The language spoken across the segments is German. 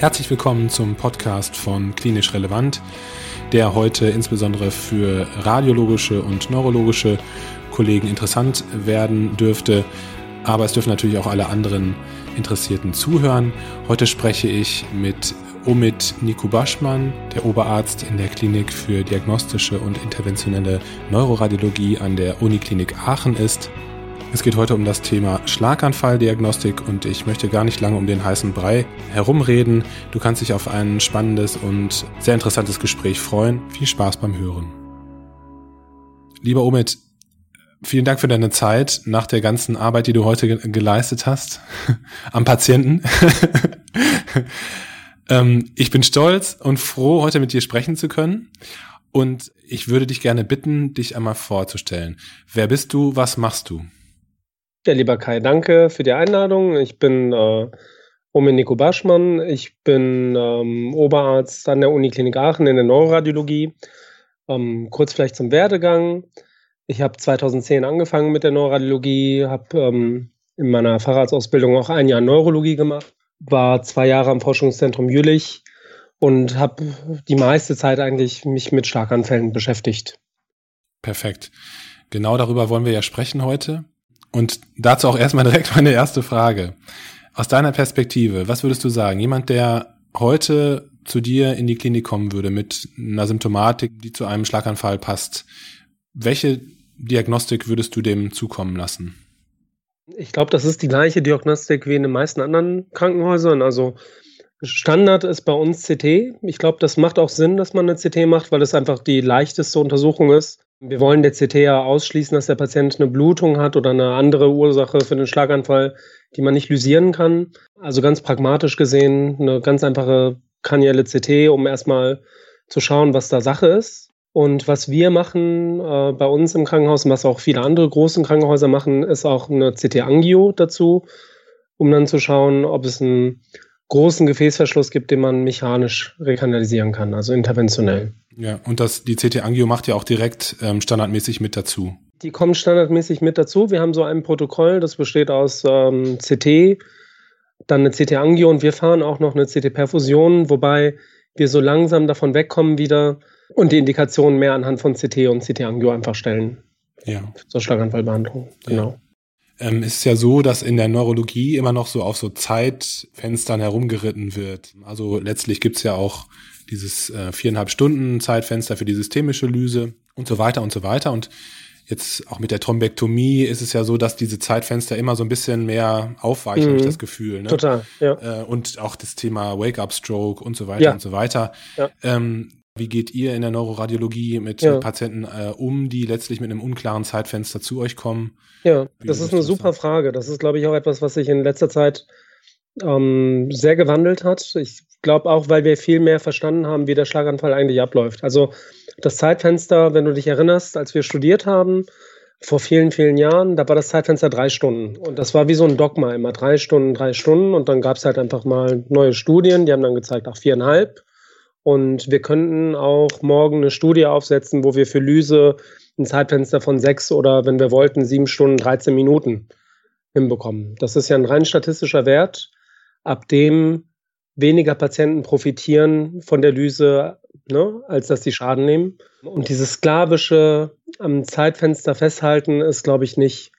Herzlich willkommen zum Podcast von Klinisch Relevant, der heute insbesondere für radiologische und neurologische Kollegen interessant werden dürfte. Aber es dürfen natürlich auch alle anderen Interessierten zuhören. Heute spreche ich mit Omid Nikubaschmann, der Oberarzt in der Klinik für diagnostische und interventionelle Neuroradiologie an der Uniklinik Aachen ist. Es geht heute um das Thema Schlaganfalldiagnostik und ich möchte gar nicht lange um den heißen Brei herumreden. Du kannst dich auf ein spannendes und sehr interessantes Gespräch freuen. Viel Spaß beim Hören. Lieber Omid, vielen Dank für deine Zeit nach der ganzen Arbeit, die du heute ge geleistet hast am Patienten. ähm, ich bin stolz und froh, heute mit dir sprechen zu können. Und ich würde dich gerne bitten, dich einmal vorzustellen. Wer bist du? Was machst du? Ja, lieber Kai, danke für die Einladung. Ich bin äh, Domenico Baschmann. Ich bin ähm, Oberarzt an der Uniklinik Aachen in der Neuroradiologie. Ähm, kurz vielleicht zum Werdegang. Ich habe 2010 angefangen mit der Neuroradiologie, habe ähm, in meiner Facharztausbildung auch ein Jahr Neurologie gemacht, war zwei Jahre am Forschungszentrum Jülich und habe die meiste Zeit eigentlich mich mit Schlaganfällen beschäftigt. Perfekt. Genau darüber wollen wir ja sprechen heute. Und dazu auch erstmal direkt meine erste Frage. Aus deiner Perspektive, was würdest du sagen? Jemand, der heute zu dir in die Klinik kommen würde mit einer Symptomatik, die zu einem Schlaganfall passt, welche Diagnostik würdest du dem zukommen lassen? Ich glaube, das ist die gleiche Diagnostik wie in den meisten anderen Krankenhäusern. Also Standard ist bei uns CT. Ich glaube, das macht auch Sinn, dass man eine CT macht, weil es einfach die leichteste Untersuchung ist. Wir wollen der CT ja ausschließen, dass der Patient eine Blutung hat oder eine andere Ursache für den Schlaganfall, die man nicht lysieren kann. Also ganz pragmatisch gesehen eine ganz einfache kranielle CT, um erstmal zu schauen, was da Sache ist. Und was wir machen äh, bei uns im Krankenhaus und was auch viele andere großen Krankenhäuser machen, ist auch eine CT-Angio dazu, um dann zu schauen, ob es einen großen Gefäßverschluss gibt, den man mechanisch rekanalisieren kann, also interventionell. Ja, und das, die CT-Angio macht ja auch direkt ähm, standardmäßig mit dazu. Die kommt standardmäßig mit dazu. Wir haben so ein Protokoll, das besteht aus ähm, CT, dann eine CT-Angio und wir fahren auch noch eine CT-Perfusion, wobei wir so langsam davon wegkommen wieder und die Indikationen mehr anhand von CT und CT-Angio einfach stellen. Ja. Zur Schlaganfallbehandlung, genau. Ja. Ähm, ist ja so, dass in der Neurologie immer noch so auf so Zeitfenstern herumgeritten wird. Also letztlich gibt's ja auch dieses äh, viereinhalb Stunden Zeitfenster für die systemische Lyse und so weiter und so weiter. Und jetzt auch mit der Thrombektomie ist es ja so, dass diese Zeitfenster immer so ein bisschen mehr aufweichen, mhm. habe ich das Gefühl. Ne? Total, ja. Äh, und auch das Thema Wake-up-Stroke und so weiter ja. und so weiter. Ja. Ähm, wie geht ihr in der Neuroradiologie mit ja. Patienten äh, um, die letztlich mit einem unklaren Zeitfenster zu euch kommen? Ja, wie das ist eine super sagen? Frage. Das ist, glaube ich, auch etwas, was sich in letzter Zeit ähm, sehr gewandelt hat. Ich glaube auch, weil wir viel mehr verstanden haben, wie der Schlaganfall eigentlich abläuft. Also das Zeitfenster, wenn du dich erinnerst, als wir studiert haben, vor vielen, vielen Jahren, da war das Zeitfenster drei Stunden. Und das war wie so ein Dogma, immer drei Stunden, drei Stunden. Und dann gab es halt einfach mal neue Studien, die haben dann gezeigt, ach, viereinhalb. Und wir könnten auch morgen eine Studie aufsetzen, wo wir für Lyse ein Zeitfenster von sechs oder, wenn wir wollten, sieben Stunden, 13 Minuten hinbekommen. Das ist ja ein rein statistischer Wert, ab dem weniger Patienten profitieren von der Lyse, ne, als dass sie Schaden nehmen. Und dieses sklavische am Zeitfenster festhalten ist, glaube ich, nicht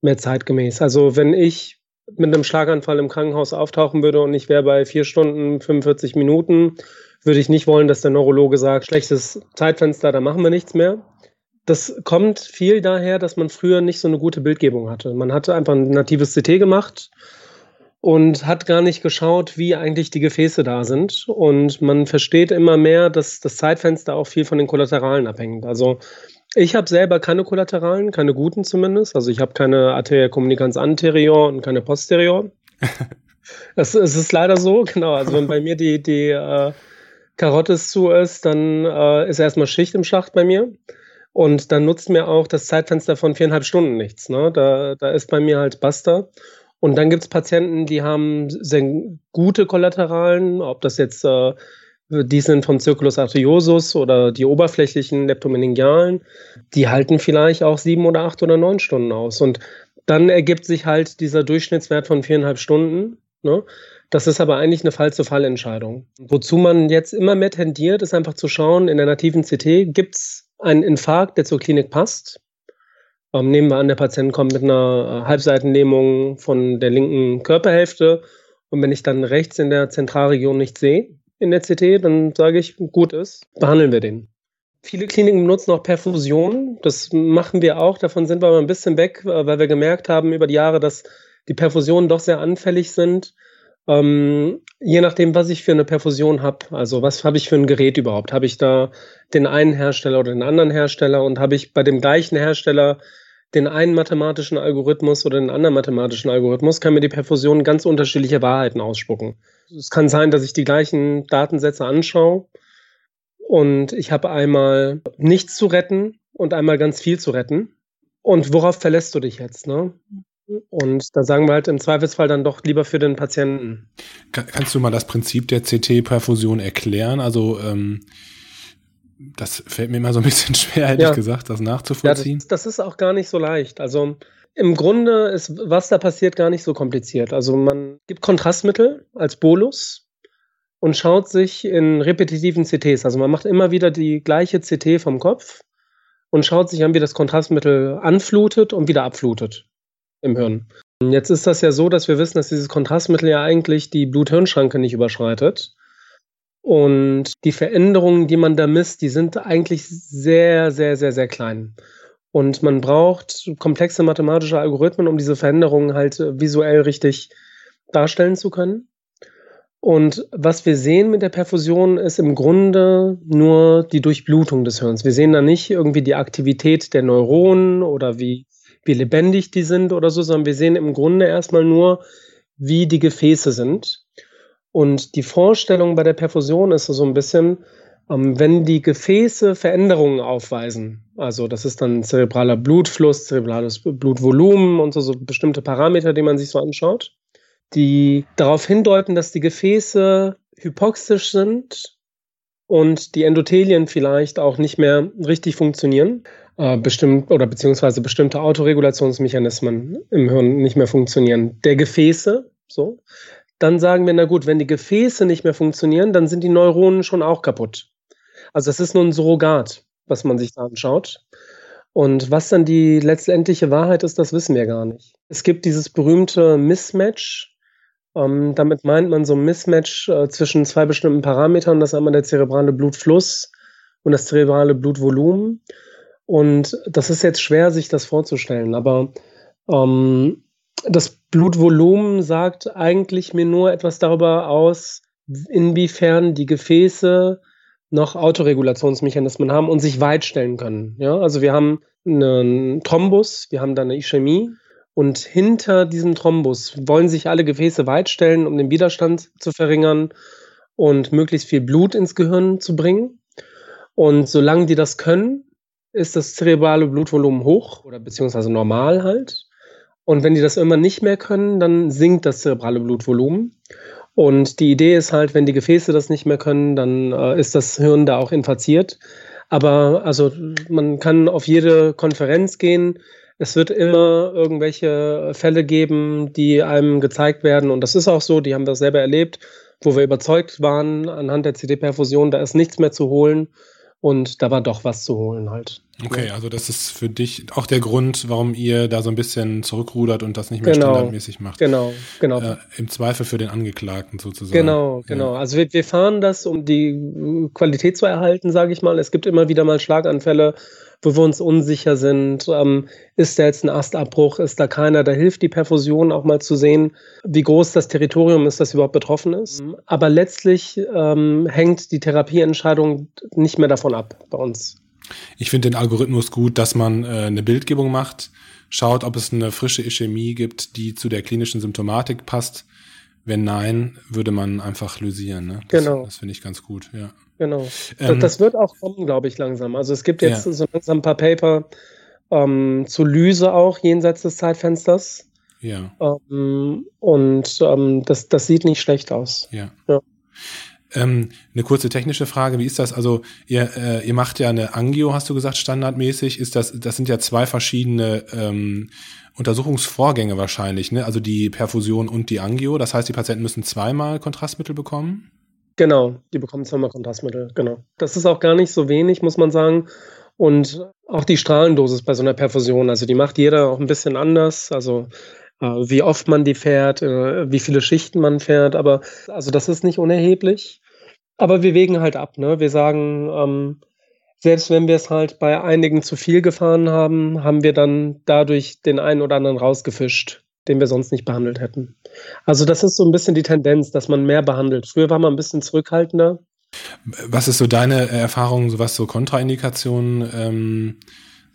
mehr zeitgemäß. Also wenn ich mit einem Schlaganfall im Krankenhaus auftauchen würde und ich wäre bei vier Stunden 45 Minuten, würde ich nicht wollen, dass der Neurologe sagt, schlechtes Zeitfenster, da machen wir nichts mehr. Das kommt viel daher, dass man früher nicht so eine gute Bildgebung hatte. Man hatte einfach ein natives CT gemacht und hat gar nicht geschaut, wie eigentlich die Gefäße da sind. Und man versteht immer mehr, dass das Zeitfenster auch viel von den Kollateralen abhängt. Also ich habe selber keine Kollateralen, keine guten zumindest. Also ich habe keine Arteria communicans anterior und keine posterior. das, es ist leider so, genau. Also wenn bei mir die, die äh, Karotte zu ist, dann äh, ist erstmal Schicht im Schacht bei mir. Und dann nutzt mir auch das Zeitfenster von viereinhalb Stunden nichts. Ne? Da, da ist bei mir halt Basta. Und dann gibt es Patienten, die haben sehr gute Kollateralen, ob das jetzt äh, die sind vom Circulus arteriosus oder die oberflächlichen Leptomeningialen, die halten vielleicht auch sieben oder acht oder neun Stunden aus. Und dann ergibt sich halt dieser Durchschnittswert von viereinhalb Stunden. Ne? Das ist aber eigentlich eine Fall-zu-Fall-Entscheidung. Wozu man jetzt immer mehr tendiert, ist einfach zu schauen, in der nativen CT gibt es einen Infarkt, der zur Klinik passt. Ähm, nehmen wir an, der Patient kommt mit einer äh, Halbseitenlähmung von der linken Körperhälfte und wenn ich dann rechts in der Zentralregion nicht sehe in der CT, dann sage ich, gut ist, behandeln wir den. Viele Kliniken benutzen auch Perfusion. Das machen wir auch. Davon sind wir aber ein bisschen weg, äh, weil wir gemerkt haben über die Jahre, dass die Perfusionen doch sehr anfällig sind. Ähm, je nachdem, was ich für eine Perfusion habe. Also was habe ich für ein Gerät überhaupt? Habe ich da den einen Hersteller oder den anderen Hersteller und habe ich bei dem gleichen Hersteller den einen mathematischen Algorithmus oder den anderen mathematischen Algorithmus, kann mir die Perfusion ganz unterschiedliche Wahrheiten ausspucken. Es kann sein, dass ich die gleichen Datensätze anschaue und ich habe einmal nichts zu retten und einmal ganz viel zu retten. Und worauf verlässt du dich jetzt? Ne? Und da sagen wir halt im Zweifelsfall dann doch lieber für den Patienten. kannst du mal das Prinzip der CT-Perfusion erklären? Also ähm, das fällt mir immer so ein bisschen schwer, hätte ja. ich gesagt, das nachzuvollziehen. Ja, das, das, ist auch gar nicht so leicht. Also im Grunde ist, was da passiert, gar nicht so kompliziert. Also man gibt Kontrastmittel als Bolus und schaut sich in repetitiven CTs, also man macht immer wieder die gleiche CT vom Kopf und schaut sich an, wie das Kontrastmittel anflutet und wieder abflutet im Hirn. Jetzt ist das ja so, dass wir wissen, dass dieses Kontrastmittel ja eigentlich die Blut-Hirn-Schranke nicht überschreitet. Und die Veränderungen, die man da misst, die sind eigentlich sehr, sehr, sehr, sehr klein. Und man braucht komplexe mathematische Algorithmen, um diese Veränderungen halt visuell richtig darstellen zu können. Und was wir sehen mit der Perfusion ist im Grunde nur die Durchblutung des Hirns. Wir sehen da nicht irgendwie die Aktivität der Neuronen oder wie, wie lebendig die sind oder so, sondern wir sehen im Grunde erstmal nur, wie die Gefäße sind. Und die Vorstellung bei der Perfusion ist so ein bisschen, ähm, wenn die Gefäße Veränderungen aufweisen, also das ist dann zerebraler Blutfluss, zerebrales Blutvolumen und so, so bestimmte Parameter, die man sich so anschaut, die darauf hindeuten, dass die Gefäße hypoxisch sind und die Endothelien vielleicht auch nicht mehr richtig funktionieren, äh, bestimmt oder beziehungsweise bestimmte Autoregulationsmechanismen im Hirn nicht mehr funktionieren. Der Gefäße, so, dann sagen wir, na gut, wenn die Gefäße nicht mehr funktionieren, dann sind die Neuronen schon auch kaputt. Also es ist nur ein Surrogat, was man sich da anschaut. Und was dann die letztendliche Wahrheit ist, das wissen wir gar nicht. Es gibt dieses berühmte Mismatch ähm, damit meint man so ein Mismatch äh, zwischen zwei bestimmten Parametern. Das ist einmal der zerebrale Blutfluss und das zerebrale Blutvolumen. Und das ist jetzt schwer, sich das vorzustellen, aber ähm, das Blutvolumen sagt eigentlich mir nur etwas darüber aus, inwiefern die Gefäße noch Autoregulationsmechanismen haben und sich weitstellen können. Ja, also wir haben einen Thrombus, wir haben dann eine Ischämie und hinter diesem Thrombus wollen sich alle Gefäße weitstellen, um den Widerstand zu verringern und möglichst viel Blut ins Gehirn zu bringen. Und solange die das können, ist das zerebrale Blutvolumen hoch oder beziehungsweise normal halt. Und wenn die das immer nicht mehr können, dann sinkt das zerebrale Blutvolumen. Und die Idee ist halt, wenn die Gefäße das nicht mehr können, dann äh, ist das Hirn da auch infiziert. Aber also man kann auf jede Konferenz gehen, es wird immer irgendwelche Fälle geben, die einem gezeigt werden. Und das ist auch so, die haben wir selber erlebt, wo wir überzeugt waren anhand der CD-Perfusion, da ist nichts mehr zu holen. Und da war doch was zu holen halt. Okay, also das ist für dich auch der Grund, warum ihr da so ein bisschen zurückrudert und das nicht mehr genau, standardmäßig macht. Genau, genau. Äh, Im Zweifel für den Angeklagten sozusagen. Genau, genau. Ja. Also wir, wir fahren das, um die Qualität zu erhalten, sage ich mal. Es gibt immer wieder mal Schlaganfälle, wo wir uns unsicher sind. Ähm, ist da jetzt ein Astabbruch? Ist da keiner? Da hilft die Perfusion auch mal zu sehen, wie groß das Territorium ist, das überhaupt betroffen ist. Aber letztlich ähm, hängt die Therapieentscheidung nicht mehr davon ab bei uns. Ich finde den Algorithmus gut, dass man äh, eine Bildgebung macht, schaut, ob es eine frische Ischämie gibt, die zu der klinischen Symptomatik passt. Wenn nein, würde man einfach lysieren. Ne? Das, genau. Das finde ich ganz gut, ja. Genau. Ähm, das wird auch kommen, glaube ich, langsam. Also es gibt jetzt ja. so langsam ein paar Paper ähm, zu Lyse auch jenseits des Zeitfensters. Ja. Ähm, und ähm, das, das sieht nicht schlecht aus. Ja. ja. Ähm, eine kurze technische Frage, wie ist das? Also ihr, äh, ihr macht ja eine Angio, hast du gesagt, standardmäßig. Ist das, das sind ja zwei verschiedene ähm, Untersuchungsvorgänge wahrscheinlich, ne? Also die Perfusion und die Angio. Das heißt, die Patienten müssen zweimal Kontrastmittel bekommen? Genau, die bekommen zweimal Kontrastmittel, genau. Das ist auch gar nicht so wenig, muss man sagen. Und auch die Strahlendosis bei so einer Perfusion, also die macht jeder auch ein bisschen anders. Also wie oft man die fährt, äh, wie viele Schichten man fährt, aber also das ist nicht unerheblich. Aber wir wägen halt ab, ne? Wir sagen, ähm, selbst wenn wir es halt bei einigen zu viel gefahren haben, haben wir dann dadurch den einen oder anderen rausgefischt, den wir sonst nicht behandelt hätten. Also das ist so ein bisschen die Tendenz, dass man mehr behandelt. Früher war man ein bisschen zurückhaltender. Was ist so deine Erfahrung, was so Kontraindikationen ähm,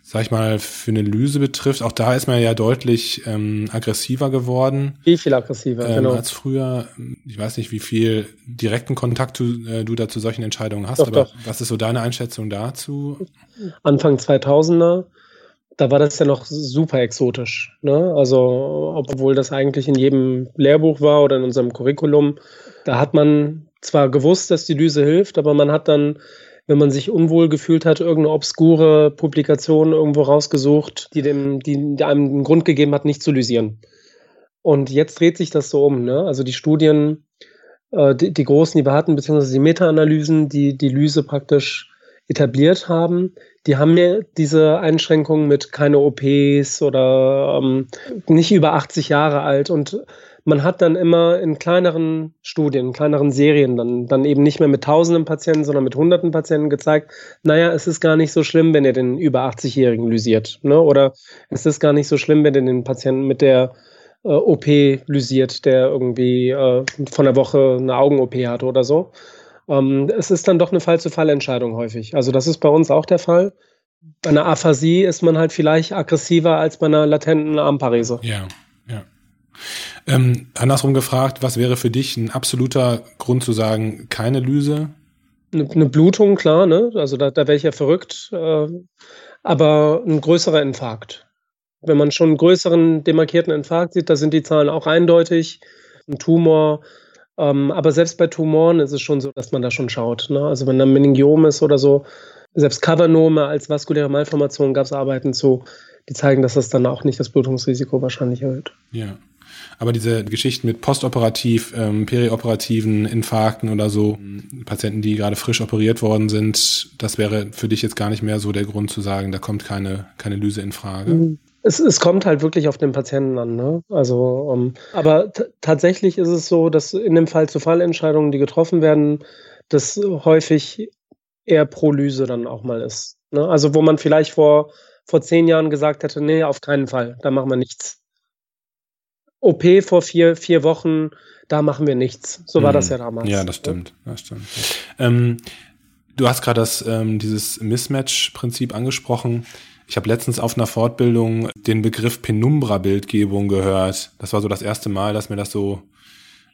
sag ich mal, für eine Lyse betrifft, auch da ist man ja deutlich ähm, aggressiver geworden. Wie viel aggressiver, ähm, genau. Als früher. Ich weiß nicht, wie viel direkten Kontakt du, äh, du da zu solchen Entscheidungen hast, doch, aber doch. was ist so deine Einschätzung dazu? Anfang 2000er, da war das ja noch super exotisch. Ne? Also, obwohl das eigentlich in jedem Lehrbuch war oder in unserem Curriculum, da hat man zwar gewusst, dass die Lyse hilft, aber man hat dann wenn man sich unwohl gefühlt hat, irgendeine obskure Publikation irgendwo rausgesucht, die dem, die einem einen Grund gegeben hat, nicht zu lysieren. Und jetzt dreht sich das so um. Ne? Also die Studien, äh, die, die großen, die wir hatten, beziehungsweise die Meta-Analysen, die die Lyse praktisch etabliert haben, die haben mir diese Einschränkungen mit keine OPs oder ähm, nicht über 80 Jahre alt und man hat dann immer in kleineren Studien, in kleineren Serien dann, dann eben nicht mehr mit tausenden Patienten, sondern mit hunderten Patienten gezeigt, naja, es ist gar nicht so schlimm, wenn ihr den über 80-Jährigen lysiert. Ne? Oder es ist gar nicht so schlimm, wenn ihr den Patienten mit der äh, OP lysiert, der irgendwie äh, von der Woche eine Augen-OP hatte oder so. Ähm, es ist dann doch eine Fall-zu-Fall-Entscheidung häufig. Also das ist bei uns auch der Fall. Bei einer Aphasie ist man halt vielleicht aggressiver als bei einer latenten Armparese. Ja. Ähm, andersrum gefragt, was wäre für dich ein absoluter Grund zu sagen, keine Lyse? Eine, eine Blutung, klar, ne? Also da, da wäre ich ja verrückt. Äh, aber ein größerer Infarkt. Wenn man schon einen größeren demarkierten Infarkt sieht, da sind die Zahlen auch eindeutig. Ein Tumor. Ähm, aber selbst bei Tumoren ist es schon so, dass man da schon schaut. Ne? Also wenn da ein Meningiom ist oder so, selbst Cavernome als vaskuläre Malformation gab es Arbeiten zu, die zeigen, dass das dann auch nicht das Blutungsrisiko wahrscheinlich erhöht. Ja. Aber diese Geschichten mit postoperativ, ähm, perioperativen Infarkten oder so, Patienten, die gerade frisch operiert worden sind, das wäre für dich jetzt gar nicht mehr so der Grund zu sagen, da kommt keine, keine Lyse in Frage. Mhm. Es, es kommt halt wirklich auf den Patienten an. Ne? Also, um, ähm, aber tatsächlich ist es so, dass in dem Fall zu Fallentscheidungen, die getroffen werden, das häufig eher pro Lyse dann auch mal ist. Ne? Also wo man vielleicht vor, vor zehn Jahren gesagt hätte, nee, auf keinen Fall, da machen wir nichts. OP vor vier, vier Wochen, da machen wir nichts. So war das mhm. ja damals. Ja, das stimmt. Das stimmt. Ähm, du hast gerade das, ähm, dieses Mismatch-Prinzip angesprochen. Ich habe letztens auf einer Fortbildung den Begriff Penumbra-Bildgebung gehört. Das war so das erste Mal, dass mir das so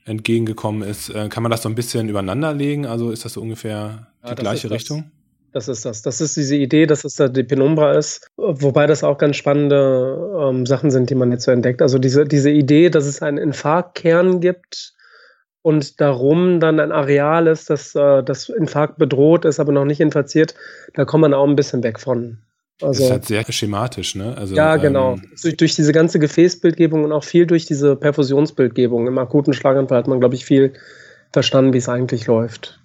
entgegengekommen ist. Äh, kann man das so ein bisschen übereinanderlegen? Also ist das so ungefähr die ja, gleiche Richtung? Das ist das. Das ist diese Idee, dass es da die Penumbra ist. Wobei das auch ganz spannende ähm, Sachen sind, die man jetzt so entdeckt. Also diese, diese Idee, dass es einen Infarktkern gibt und darum dann ein Areal ist, das, äh, das Infarkt bedroht ist, aber noch nicht infiziert, da kommt man auch ein bisschen weg von. Also, das ist halt sehr schematisch, ne? Also, ja, genau. Ähm, durch, durch, diese ganze Gefäßbildgebung und auch viel durch diese Perfusionsbildgebung. Im akuten Schlaganfall hat man, glaube ich, viel verstanden, wie es eigentlich läuft.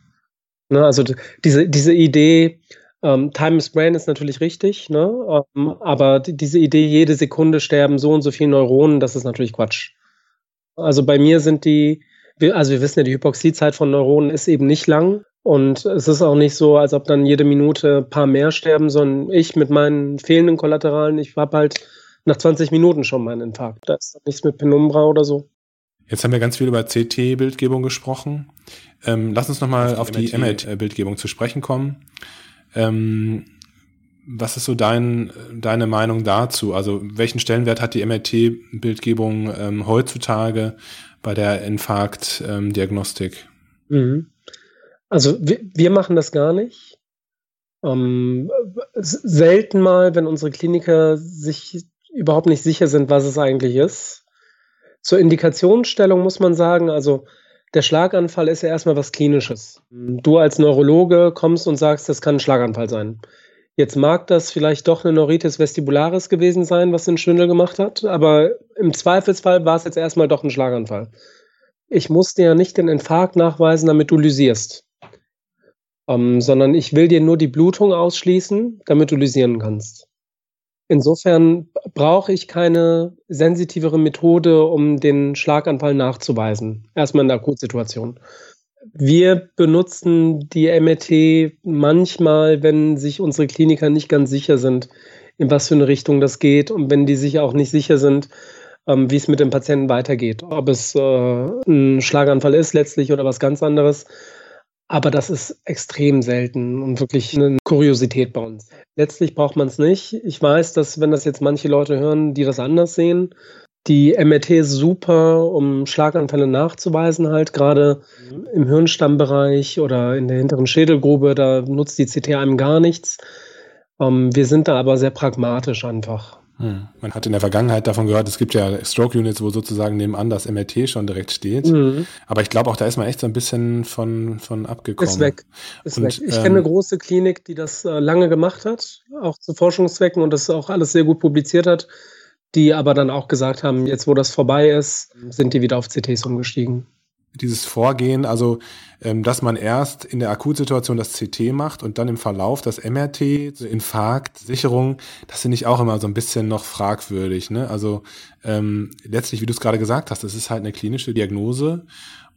Ne, also diese, diese Idee, ähm, Time is Brain ist natürlich richtig, ne? Ähm, aber die, diese Idee, jede Sekunde sterben so und so viele Neuronen, das ist natürlich Quatsch. Also bei mir sind die, also wir wissen ja, die Hypoxiezeit von Neuronen ist eben nicht lang. Und es ist auch nicht so, als ob dann jede Minute ein paar mehr sterben, sondern ich mit meinen fehlenden Kollateralen, ich habe halt nach 20 Minuten schon meinen Infarkt. Da ist nichts mit Penumbra oder so. Jetzt haben wir ganz viel über CT-Bildgebung gesprochen. Ähm, lass uns nochmal auf die MRT-Bildgebung zu sprechen kommen. Ähm, was ist so dein, deine Meinung dazu? Also welchen Stellenwert hat die MRT-Bildgebung ähm, heutzutage bei der Infarktdiagnostik? Mhm. Also wir, wir, machen das gar nicht. Ähm, selten mal, wenn unsere Kliniker sich überhaupt nicht sicher sind, was es eigentlich ist. Zur Indikationsstellung muss man sagen, also der Schlaganfall ist ja erstmal was Klinisches. Du als Neurologe kommst und sagst, das kann ein Schlaganfall sein. Jetzt mag das vielleicht doch eine Neuritis vestibularis gewesen sein, was den Schwindel gemacht hat, aber im Zweifelsfall war es jetzt erstmal doch ein Schlaganfall. Ich musste ja nicht den Infarkt nachweisen, damit du lysierst, ähm, sondern ich will dir nur die Blutung ausschließen, damit du lysieren kannst. Insofern brauche ich keine sensitivere Methode, um den Schlaganfall nachzuweisen. Erstmal in der Akutsituation. Wir benutzen die MRT manchmal, wenn sich unsere Kliniker nicht ganz sicher sind, in was für eine Richtung das geht und wenn die sich auch nicht sicher sind, ähm, wie es mit dem Patienten weitergeht. Ob es äh, ein Schlaganfall ist letztlich oder was ganz anderes. Aber das ist extrem selten und wirklich eine Kuriosität bei uns. Letztlich braucht man es nicht. Ich weiß, dass wenn das jetzt manche Leute hören, die das anders sehen, die MRT ist super, um Schlaganfälle nachzuweisen, halt gerade im Hirnstammbereich oder in der hinteren Schädelgrube, da nutzt die CT einem gar nichts. Ähm, wir sind da aber sehr pragmatisch einfach. Hm. Man hat in der Vergangenheit davon gehört, es gibt ja Stroke-Units, wo sozusagen nebenan das MRT schon direkt steht. Mhm. Aber ich glaube auch, da ist man echt so ein bisschen von, von abgekommen. Ist weg. Ist und, weg. Ich ähm, kenne eine große Klinik, die das äh, lange gemacht hat, auch zu Forschungszwecken und das auch alles sehr gut publiziert hat, die aber dann auch gesagt haben, jetzt wo das vorbei ist, sind die wieder auf CTs umgestiegen dieses Vorgehen, also ähm, dass man erst in der Akutsituation das CT macht und dann im Verlauf das MRT, Infarkt, Sicherung, das finde ich auch immer so ein bisschen noch fragwürdig. Ne? Also ähm, letztlich, wie du es gerade gesagt hast, das ist halt eine klinische Diagnose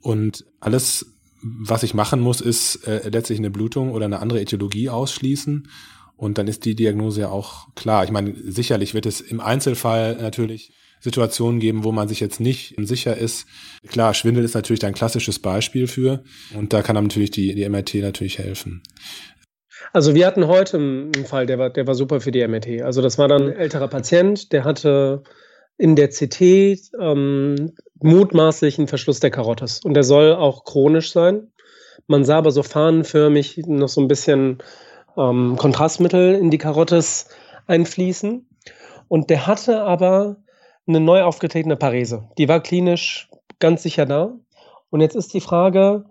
und alles, was ich machen muss, ist äh, letztlich eine Blutung oder eine andere Äthiologie ausschließen. Und dann ist die Diagnose ja auch klar. Ich meine, sicherlich wird es im Einzelfall natürlich Situationen geben, wo man sich jetzt nicht sicher ist. Klar, Schwindel ist natürlich ein klassisches Beispiel für und da kann natürlich die, die MRT natürlich helfen. Also wir hatten heute einen Fall, der war, der war super für die MRT. Also das war dann ein älterer Patient, der hatte in der CT ähm, mutmaßlich einen Verschluss der Karottes und der soll auch chronisch sein. Man sah aber so fahnenförmig noch so ein bisschen ähm, Kontrastmittel in die Karottes einfließen. Und der hatte aber eine neu aufgetretene Parese. Die war klinisch ganz sicher da. Und jetzt ist die Frage,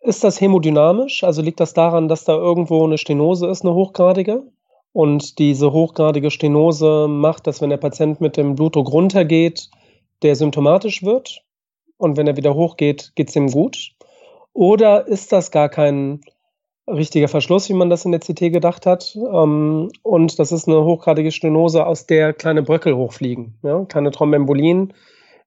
ist das hämodynamisch? Also liegt das daran, dass da irgendwo eine Stenose ist, eine hochgradige? Und diese hochgradige Stenose macht, dass wenn der Patient mit dem Blutdruck runtergeht, der symptomatisch wird. Und wenn er wieder hochgeht, geht es ihm gut. Oder ist das gar kein richtiger Verschluss, wie man das in der CT gedacht hat. Ähm, und das ist eine hochgradige Stenose, aus der kleine Bröckel hochfliegen. Ja? Kleine Thrombembolien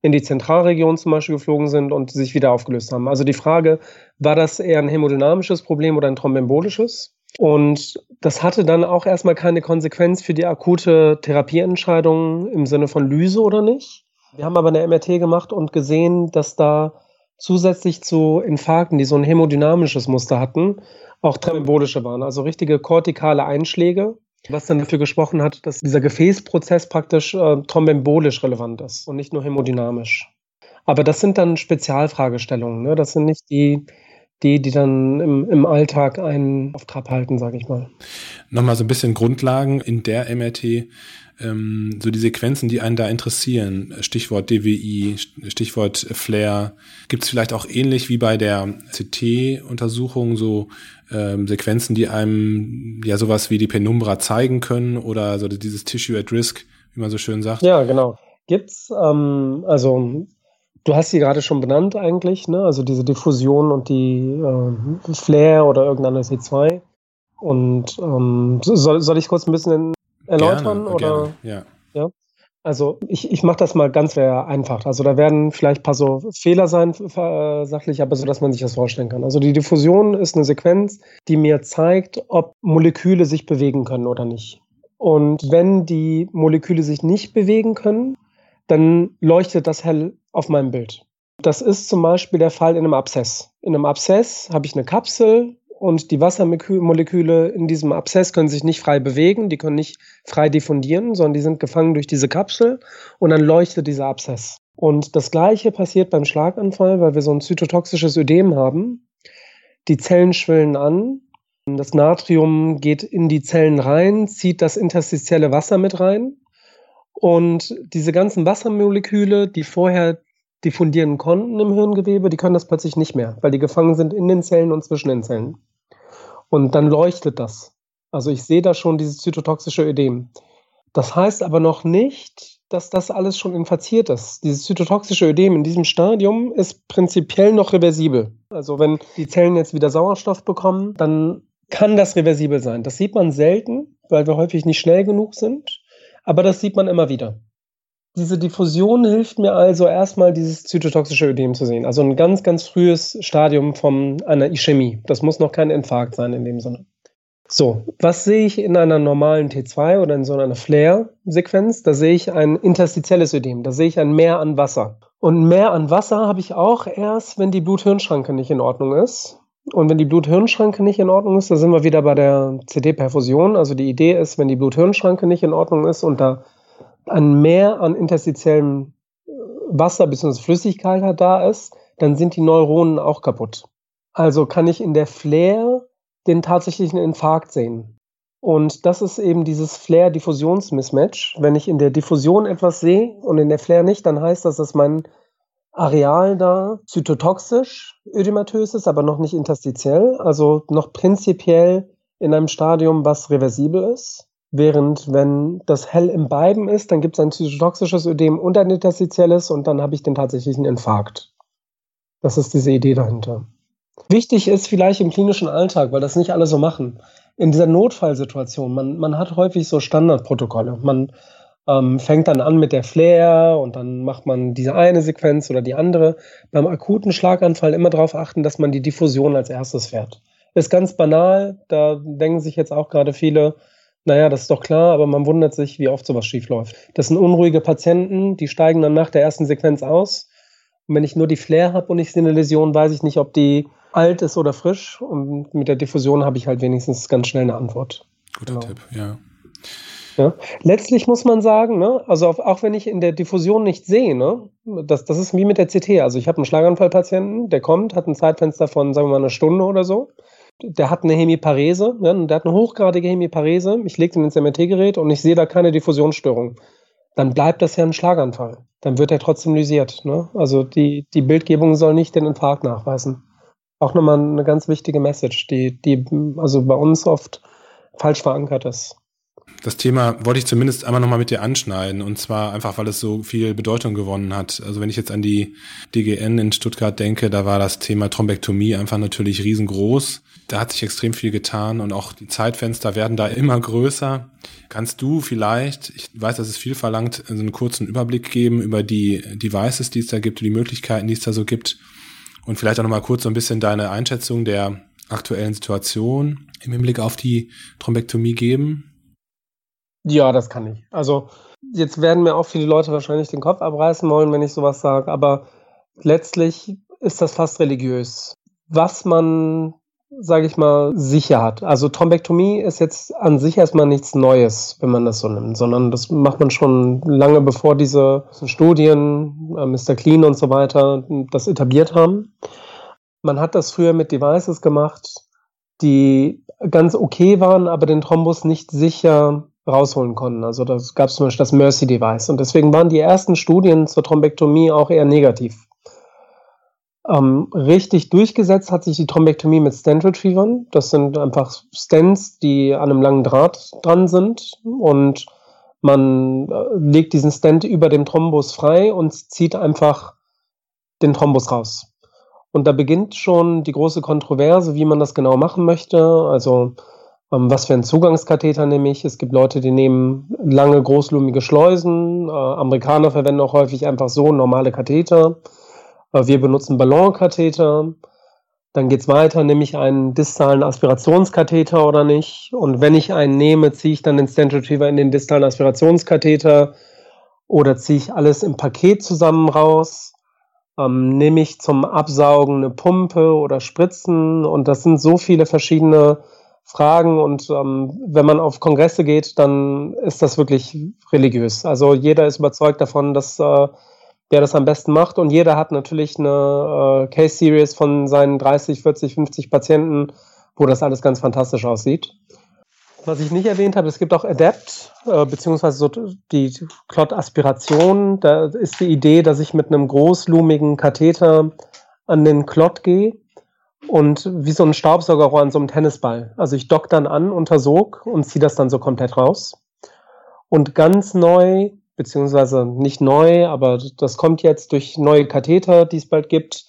in die Zentralregion zum Beispiel geflogen sind und sich wieder aufgelöst haben. Also die Frage, war das eher ein hämodynamisches Problem oder ein thrombembolisches? Und das hatte dann auch erstmal keine Konsequenz für die akute Therapieentscheidung im Sinne von Lyse oder nicht. Wir haben aber eine MRT gemacht und gesehen, dass da zusätzlich zu Infarkten, die so ein hämodynamisches Muster hatten, auch thrombolische waren, also richtige kortikale Einschläge, was dann dafür gesprochen hat, dass dieser Gefäßprozess praktisch äh, thrombembolisch relevant ist und nicht nur hämodynamisch. Aber das sind dann Spezialfragestellungen, ne? das sind nicht die, die, die dann im, im Alltag einen auf Trab halten, sage ich mal. Nochmal so ein bisschen Grundlagen in der MRT ähm, so die Sequenzen, die einen da interessieren, Stichwort DWI, Stichwort Flair, gibt es vielleicht auch ähnlich wie bei der CT-Untersuchung so ähm, Sequenzen, die einem ja sowas wie die Penumbra zeigen können oder so dieses Tissue at Risk, wie man so schön sagt? Ja, genau. Gibt's, ähm, also du hast sie gerade schon benannt eigentlich, ne? Also diese Diffusion und die äh, Flair oder irgendeine C2. Und ähm, soll, soll ich kurz ein bisschen erläutern? Gerne, oder? Gerne, ja. ja. Also ich, ich mache das mal ganz sehr einfach. Also da werden vielleicht ein paar so Fehler sein äh, sachlich, aber so, dass man sich das vorstellen kann. Also die Diffusion ist eine Sequenz, die mir zeigt, ob Moleküle sich bewegen können oder nicht. Und wenn die Moleküle sich nicht bewegen können, dann leuchtet das hell auf meinem Bild. Das ist zum Beispiel der Fall in einem Abszess. In einem Abszess habe ich eine Kapsel, und die Wassermoleküle in diesem Abszess können sich nicht frei bewegen, die können nicht frei diffundieren, sondern die sind gefangen durch diese Kapsel und dann leuchtet dieser Abszess. Und das gleiche passiert beim Schlaganfall, weil wir so ein zytotoxisches Ödem haben. Die Zellen schwillen an, das Natrium geht in die Zellen rein, zieht das interstitielle Wasser mit rein und diese ganzen Wassermoleküle, die vorher diffundieren konnten im Hirngewebe, die können das plötzlich nicht mehr, weil die gefangen sind in den Zellen und zwischen den Zellen. Und dann leuchtet das. Also ich sehe da schon dieses zytotoxische Ödem. Das heißt aber noch nicht, dass das alles schon infiziert ist. Dieses zytotoxische Ödem in diesem Stadium ist prinzipiell noch reversibel. Also wenn die Zellen jetzt wieder Sauerstoff bekommen, dann kann das reversibel sein. Das sieht man selten, weil wir häufig nicht schnell genug sind, aber das sieht man immer wieder. Diese Diffusion hilft mir also erstmal, dieses zytotoxische Ödem zu sehen. Also ein ganz, ganz frühes Stadium von einer Ischämie. Das muss noch kein Infarkt sein in dem Sinne. So, was sehe ich in einer normalen T2 oder in so einer Flare-Sequenz? Da sehe ich ein interstitielles Ödem, da sehe ich ein Mehr an Wasser. Und Mehr an Wasser habe ich auch erst, wenn die Blut-Hirn-Schranke nicht in Ordnung ist. Und wenn die Blut-Hirn-Schranke nicht in Ordnung ist, da sind wir wieder bei der CD-Perfusion. Also die Idee ist, wenn die Blut-Hirn-Schranke nicht in Ordnung ist und da ein Mehr an interstitiellem äh, Wasser bzw. Flüssigkeit da ist, dann sind die Neuronen auch kaputt. Also kann ich in der Flare den tatsächlichen Infarkt sehen. Und das ist eben dieses Flare-Diffusions-Mismatch. Wenn ich in der Diffusion etwas sehe und in der Flare nicht, dann heißt das, dass mein Areal da zytotoxisch ödematös ist, aber noch nicht interstitiell, also noch prinzipiell in einem Stadium, was reversibel ist. Während wenn das hell im Beiben ist, dann gibt es ein zytotoxisches Ödem und ein interstitielles und dann habe ich den tatsächlichen Infarkt. Das ist diese Idee dahinter. Wichtig ist vielleicht im klinischen Alltag, weil das nicht alle so machen. In dieser Notfallsituation, man, man hat häufig so Standardprotokolle. Man ähm, fängt dann an mit der Flair und dann macht man diese eine Sequenz oder die andere. Beim akuten Schlaganfall immer darauf achten, dass man die Diffusion als erstes fährt. Ist ganz banal, da denken sich jetzt auch gerade viele, naja, das ist doch klar, aber man wundert sich, wie oft sowas schief läuft. Das sind unruhige Patienten, die steigen dann nach der ersten Sequenz aus. Und wenn ich nur die Flair habe und ich sehe eine Läsion, weiß ich nicht, ob die alt ist oder frisch. Und mit der Diffusion habe ich halt wenigstens ganz schnell eine Antwort. Guter genau. Tipp, ja. Ja. Letztlich muss man sagen, ne, also auch, auch wenn ich in der Diffusion nicht sehe, ne, das, das ist wie mit der CT. Also ich habe einen Schlaganfallpatienten, der kommt, hat ein Zeitfenster von, sagen wir mal, einer Stunde oder so. Der hat eine Hemiparese, ne, der hat eine hochgradige Hemiparese. Ich lege den ins MRT-Gerät und ich sehe da keine Diffusionsstörung. Dann bleibt das ja ein Schlaganfall. Dann wird er trotzdem lysiert. Ne? Also die, die Bildgebung soll nicht den Infarkt nachweisen auch nochmal eine ganz wichtige Message, die, die also bei uns oft falsch verankert ist. Das Thema wollte ich zumindest einmal nochmal mit dir anschneiden und zwar einfach, weil es so viel Bedeutung gewonnen hat. Also wenn ich jetzt an die DGN in Stuttgart denke, da war das Thema Thrombektomie einfach natürlich riesengroß. Da hat sich extrem viel getan und auch die Zeitfenster werden da immer größer. Kannst du vielleicht, ich weiß, dass es viel verlangt, so einen kurzen Überblick geben über die Devices, die es da gibt, die Möglichkeiten, die es da so gibt und vielleicht auch nochmal kurz so ein bisschen deine Einschätzung der aktuellen Situation im Hinblick auf die Thrombektomie geben. Ja, das kann ich. Also jetzt werden mir auch viele Leute wahrscheinlich den Kopf abreißen wollen, wenn ich sowas sage, aber letztlich ist das fast religiös. Was man sage ich mal, sicher hat. Also Thrombektomie ist jetzt an sich erstmal nichts Neues, wenn man das so nimmt, sondern das macht man schon lange bevor diese Studien, äh, Mr. Clean und so weiter, das etabliert haben. Man hat das früher mit Devices gemacht, die ganz okay waren, aber den Thrombus nicht sicher rausholen konnten. Also das gab es zum Beispiel das Mercy Device. Und deswegen waren die ersten Studien zur Thrombektomie auch eher negativ. Ähm, richtig durchgesetzt hat sich die Thrombektomie mit Stent Retrievern. Das sind einfach Stents, die an einem langen Draht dran sind und man äh, legt diesen Stent über dem Thrombus frei und zieht einfach den Thrombus raus. Und da beginnt schon die große Kontroverse, wie man das genau machen möchte. Also was für einen Zugangskatheter nehme ich? Es gibt Leute, die nehmen lange, großlumige Schleusen. Äh, Amerikaner verwenden auch häufig einfach so normale Katheter. Wir benutzen Ballonkatheter. Dann geht es weiter, nehme ich einen distalen Aspirationskatheter oder nicht. Und wenn ich einen nehme, ziehe ich dann den Stent Retriever in den distalen Aspirationskatheter oder ziehe ich alles im Paket zusammen raus. Ähm, nehme ich zum Absaugen eine Pumpe oder Spritzen und das sind so viele verschiedene Fragen und ähm, wenn man auf Kongresse geht, dann ist das wirklich religiös. Also jeder ist überzeugt davon, dass äh, der das am besten macht. Und jeder hat natürlich eine äh, Case Series von seinen 30, 40, 50 Patienten, wo das alles ganz fantastisch aussieht. Was ich nicht erwähnt habe, es gibt auch Adapt, äh, beziehungsweise so die Klott-Aspiration. Da ist die Idee, dass ich mit einem großlumigen Katheter an den Klott gehe und wie so ein Staubsaugerrohr an so einem Tennisball. Also ich dock dann an unter Sog und ziehe das dann so komplett raus. Und ganz neu, beziehungsweise nicht neu, aber das kommt jetzt durch neue Katheter, die es bald gibt,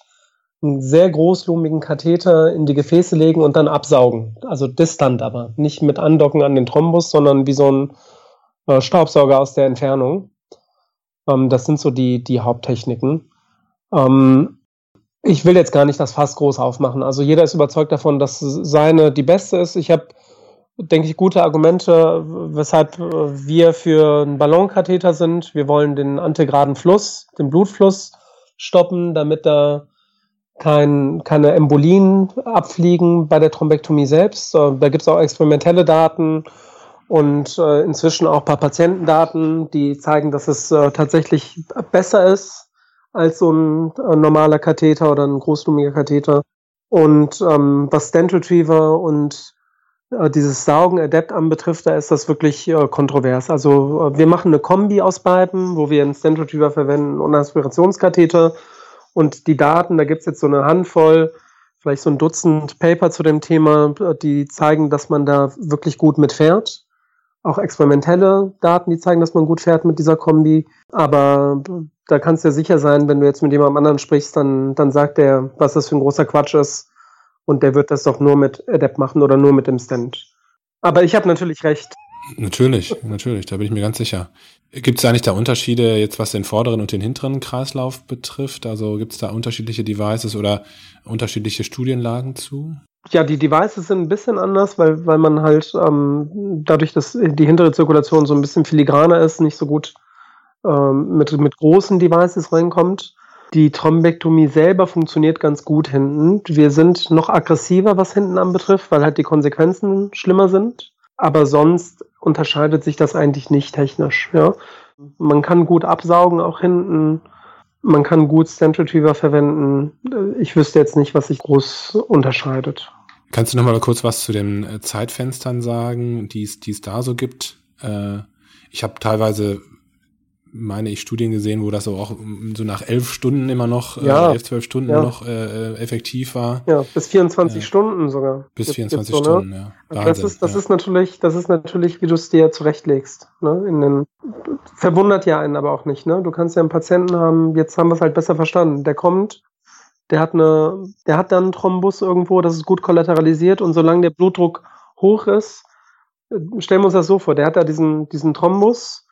einen sehr großlumigen Katheter in die Gefäße legen und dann absaugen. Also distant aber. Nicht mit Andocken an den Thrombus, sondern wie so ein äh, Staubsauger aus der Entfernung. Ähm, das sind so die, die Haupttechniken. Ähm, ich will jetzt gar nicht das Fass groß aufmachen. Also jeder ist überzeugt davon, dass seine die beste ist. Ich habe, denke ich, gute Argumente, weshalb wir für einen Ballonkatheter sind. Wir wollen den antegraden Fluss, den Blutfluss stoppen, damit da kein, keine Embolien abfliegen bei der Thrombektomie selbst. Da gibt es auch experimentelle Daten und äh, inzwischen auch ein paar Patientendaten, die zeigen, dass es äh, tatsächlich besser ist als so ein äh, normaler Katheter oder ein großlumiger Katheter. Und ähm, was Stent Retriever und äh, dieses Saugen Adept anbetrifft, da ist das wirklich äh, kontrovers. Also äh, wir machen eine Kombi aus beiden, wo wir einen Stent Retriever verwenden und einen Aspirationskatheter. Und die Daten, da gibt's jetzt so eine Handvoll, vielleicht so ein Dutzend Paper zu dem Thema, äh, die zeigen, dass man da wirklich gut mitfährt auch experimentelle Daten, die zeigen, dass man gut fährt mit dieser Kombi. Aber da kannst du ja sicher sein, wenn du jetzt mit jemandem anderen sprichst, dann, dann sagt der, was das für ein großer Quatsch ist. Und der wird das doch nur mit Adept machen oder nur mit dem Stand. Aber ich habe natürlich recht. Natürlich, natürlich, da bin ich mir ganz sicher. Gibt es eigentlich da Unterschiede jetzt, was den vorderen und den hinteren Kreislauf betrifft? Also gibt es da unterschiedliche Devices oder unterschiedliche Studienlagen zu? Ja, die Devices sind ein bisschen anders, weil, weil man halt ähm, dadurch, dass die hintere Zirkulation so ein bisschen filigraner ist, nicht so gut ähm, mit, mit großen Devices reinkommt. Die Thrombektomie selber funktioniert ganz gut hinten. Wir sind noch aggressiver, was hinten anbetrifft, weil halt die Konsequenzen schlimmer sind. Aber sonst unterscheidet sich das eigentlich nicht technisch. Ja? Man kann gut absaugen auch hinten. Man kann gut Stent Retriever verwenden. Ich wüsste jetzt nicht, was sich groß unterscheidet. Kannst du noch mal kurz was zu den äh, Zeitfenstern sagen, die es da so gibt? Äh, ich habe teilweise meine ich, Studien gesehen, wo das so auch so nach elf Stunden immer noch, äh, ja. äh, elf, zwölf Stunden ja. noch äh, effektiv war. Ja, bis 24 äh, Stunden sogar. Bis 24 so, ne? Stunden, ne? ja. Wahnsinn, das ist, das ja. ist natürlich, das ist natürlich, wie du es dir zurechtlegst. Ne? In den, verwundert ja einen aber auch nicht. Ne? Du kannst ja einen Patienten haben, jetzt haben wir es halt besser verstanden. Der kommt, der hat eine, der hat dann einen Thrombus irgendwo, das ist gut kollateralisiert und solange der Blutdruck hoch ist, äh, stellen wir uns das so vor, der hat da diesen, diesen Thrombus,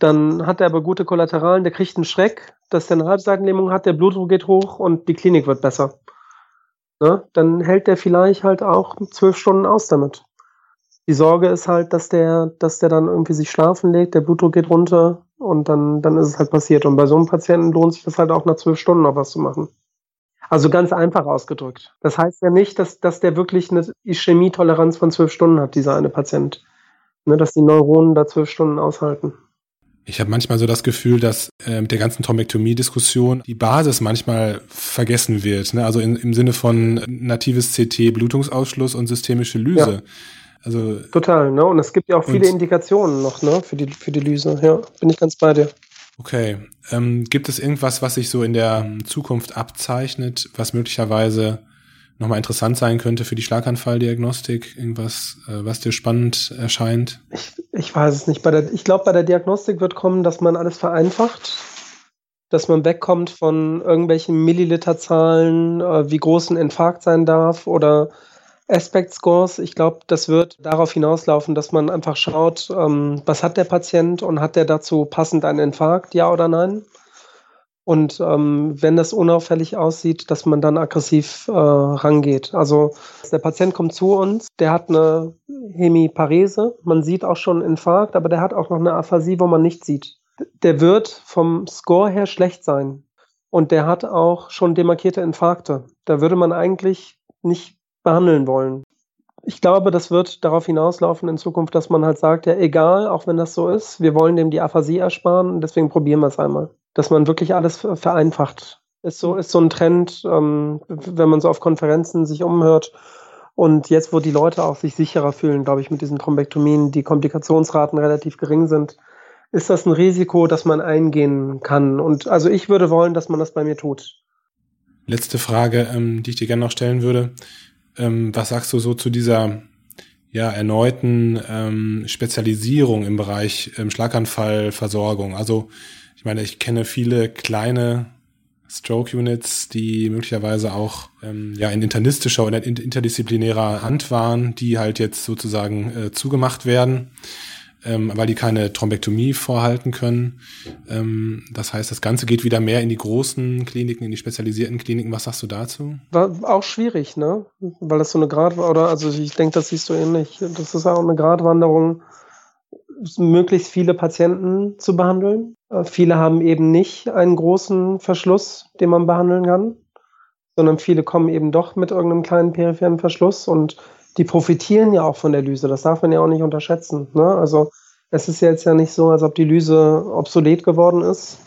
dann hat er aber gute Kollateralen, der kriegt einen Schreck, dass er eine Halbseitenlähmung hat, der Blutdruck geht hoch und die Klinik wird besser. Ne? Dann hält der vielleicht halt auch zwölf Stunden aus damit. Die Sorge ist halt, dass der, dass der dann irgendwie sich schlafen legt, der Blutdruck geht runter und dann, dann ist es halt passiert. Und bei so einem Patienten lohnt sich das halt auch nach zwölf Stunden noch was zu machen. Also ganz einfach ausgedrückt. Das heißt ja nicht, dass, dass der wirklich eine Ischämie-Toleranz von zwölf Stunden hat, dieser eine Patient. Ne, dass die Neuronen da zwölf Stunden aushalten. Ich habe manchmal so das Gefühl, dass äh, mit der ganzen Thrombektomie-Diskussion die Basis manchmal vergessen wird. Ne? Also in, im Sinne von natives CT, Blutungsausschluss und systemische Lyse. Ja. Also, Total, ne? Und es gibt ja auch viele Indikationen noch, ne, für die, für die Lyse. Ja, bin ich ganz bei dir. Okay. Ähm, gibt es irgendwas, was sich so in der Zukunft abzeichnet, was möglicherweise nochmal interessant sein könnte für die Schlaganfalldiagnostik? Irgendwas, äh, was dir spannend erscheint? Ich, ich weiß es nicht. Bei der, ich glaube, bei der Diagnostik wird kommen, dass man alles vereinfacht. Dass man wegkommt von irgendwelchen Milliliterzahlen, äh, wie groß ein Infarkt sein darf oder Aspect Scores. Ich glaube, das wird darauf hinauslaufen, dass man einfach schaut, ähm, was hat der Patient und hat der dazu passend einen Infarkt, ja oder nein? Und ähm, wenn das unauffällig aussieht, dass man dann aggressiv äh, rangeht. Also der Patient kommt zu uns, der hat eine Hemiparese, man sieht auch schon Infarkt, aber der hat auch noch eine Aphasie, wo man nicht sieht. Der wird vom Score her schlecht sein. Und der hat auch schon demarkierte Infarkte. Da würde man eigentlich nicht behandeln wollen. Ich glaube, das wird darauf hinauslaufen in Zukunft, dass man halt sagt, ja, egal, auch wenn das so ist, wir wollen dem die Aphasie ersparen deswegen probieren wir es einmal dass man wirklich alles vereinfacht. Ist so, ist so ein Trend, ähm, wenn man so auf Konferenzen sich umhört. Und jetzt, wo die Leute auch sich sicherer fühlen, glaube ich, mit diesen Thrombektomien, die Komplikationsraten relativ gering sind, ist das ein Risiko, das man eingehen kann. Und also ich würde wollen, dass man das bei mir tut. Letzte Frage, ähm, die ich dir gerne noch stellen würde. Ähm, was sagst du so zu dieser ja, erneuten ähm, Spezialisierung im Bereich ähm, Schlaganfallversorgung? Also ich meine, ich kenne viele kleine Stroke Units, die möglicherweise auch ähm, ja in internistischer oder interdisziplinärer Hand waren, die halt jetzt sozusagen äh, zugemacht werden ähm, weil die keine Thrombektomie vorhalten können. Ähm, das heißt, das Ganze geht wieder mehr in die großen Kliniken, in die spezialisierten Kliniken. Was sagst du dazu? War auch schwierig, ne? Weil das so eine Grad oder also ich denke, das siehst du ähnlich. Das ist auch eine Gratwanderung, möglichst viele Patienten zu behandeln. Äh, viele haben eben nicht einen großen Verschluss, den man behandeln kann, sondern viele kommen eben doch mit irgendeinem kleinen peripheren Verschluss und die profitieren ja auch von der Lyse. Das darf man ja auch nicht unterschätzen. Ne? Also es ist jetzt ja nicht so, als ob die Lyse obsolet geworden ist,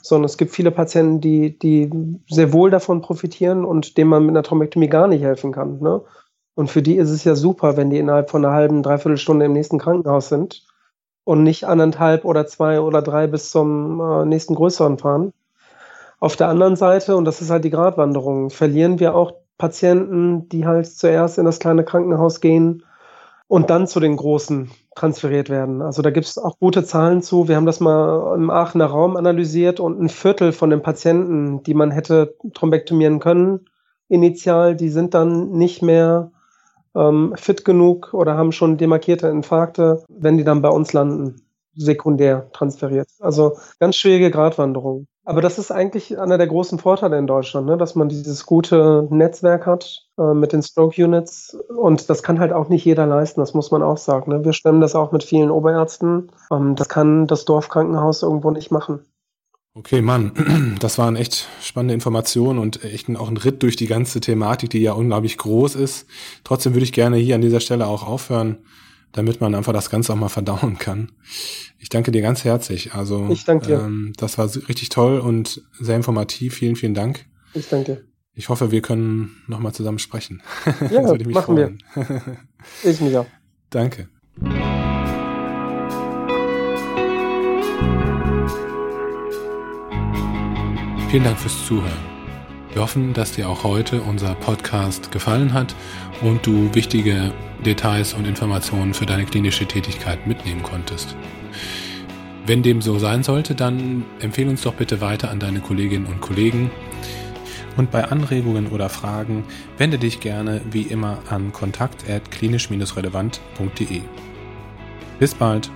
sondern es gibt viele Patienten, die, die sehr wohl davon profitieren und denen man mit einer Thrombektomie gar nicht helfen kann. Ne? Und für die ist es ja super, wenn die innerhalb von einer halben, dreiviertel Stunde im nächsten Krankenhaus sind und nicht anderthalb oder zwei oder drei bis zum äh, nächsten größeren fahren. Auf der anderen Seite, und das ist halt die Gratwanderung, verlieren wir auch Patienten, die halt zuerst in das kleine Krankenhaus gehen und dann zu den großen transferiert werden. Also da gibt es auch gute Zahlen zu. Wir haben das mal im Aachener Raum analysiert und ein Viertel von den Patienten, die man hätte thrombektomieren können, initial, die sind dann nicht mehr ähm, fit genug oder haben schon demarkierte Infarkte, wenn die dann bei uns landen, sekundär transferiert. Also ganz schwierige Gratwanderung. Aber das ist eigentlich einer der großen Vorteile in Deutschland, ne? dass man dieses gute Netzwerk hat äh, mit den Stroke Units. Und das kann halt auch nicht jeder leisten, das muss man auch sagen. Ne? Wir stemmen das auch mit vielen Oberärzten. Ähm, das kann das Dorfkrankenhaus irgendwo nicht machen. Okay, Mann, das waren echt spannende Informationen und echt auch ein Ritt durch die ganze Thematik, die ja unglaublich groß ist. Trotzdem würde ich gerne hier an dieser Stelle auch aufhören damit man einfach das Ganze auch mal verdauen kann. Ich danke dir ganz herzlich. Also ich danke dir. Ähm, das war richtig toll und sehr informativ. Vielen, vielen Dank. Ich danke dir. Ich hoffe, wir können nochmal zusammen sprechen. Ja, machen freuen. wir. ich mich auch. Danke. Vielen Dank fürs Zuhören. Wir hoffen, dass dir auch heute unser Podcast gefallen hat und du wichtige Details und Informationen für deine klinische Tätigkeit mitnehmen konntest. Wenn dem so sein sollte, dann empfehle uns doch bitte weiter an deine Kolleginnen und Kollegen. Und bei Anregungen oder Fragen wende dich gerne wie immer an kontakt@klinisch-relevant.de. Bis bald.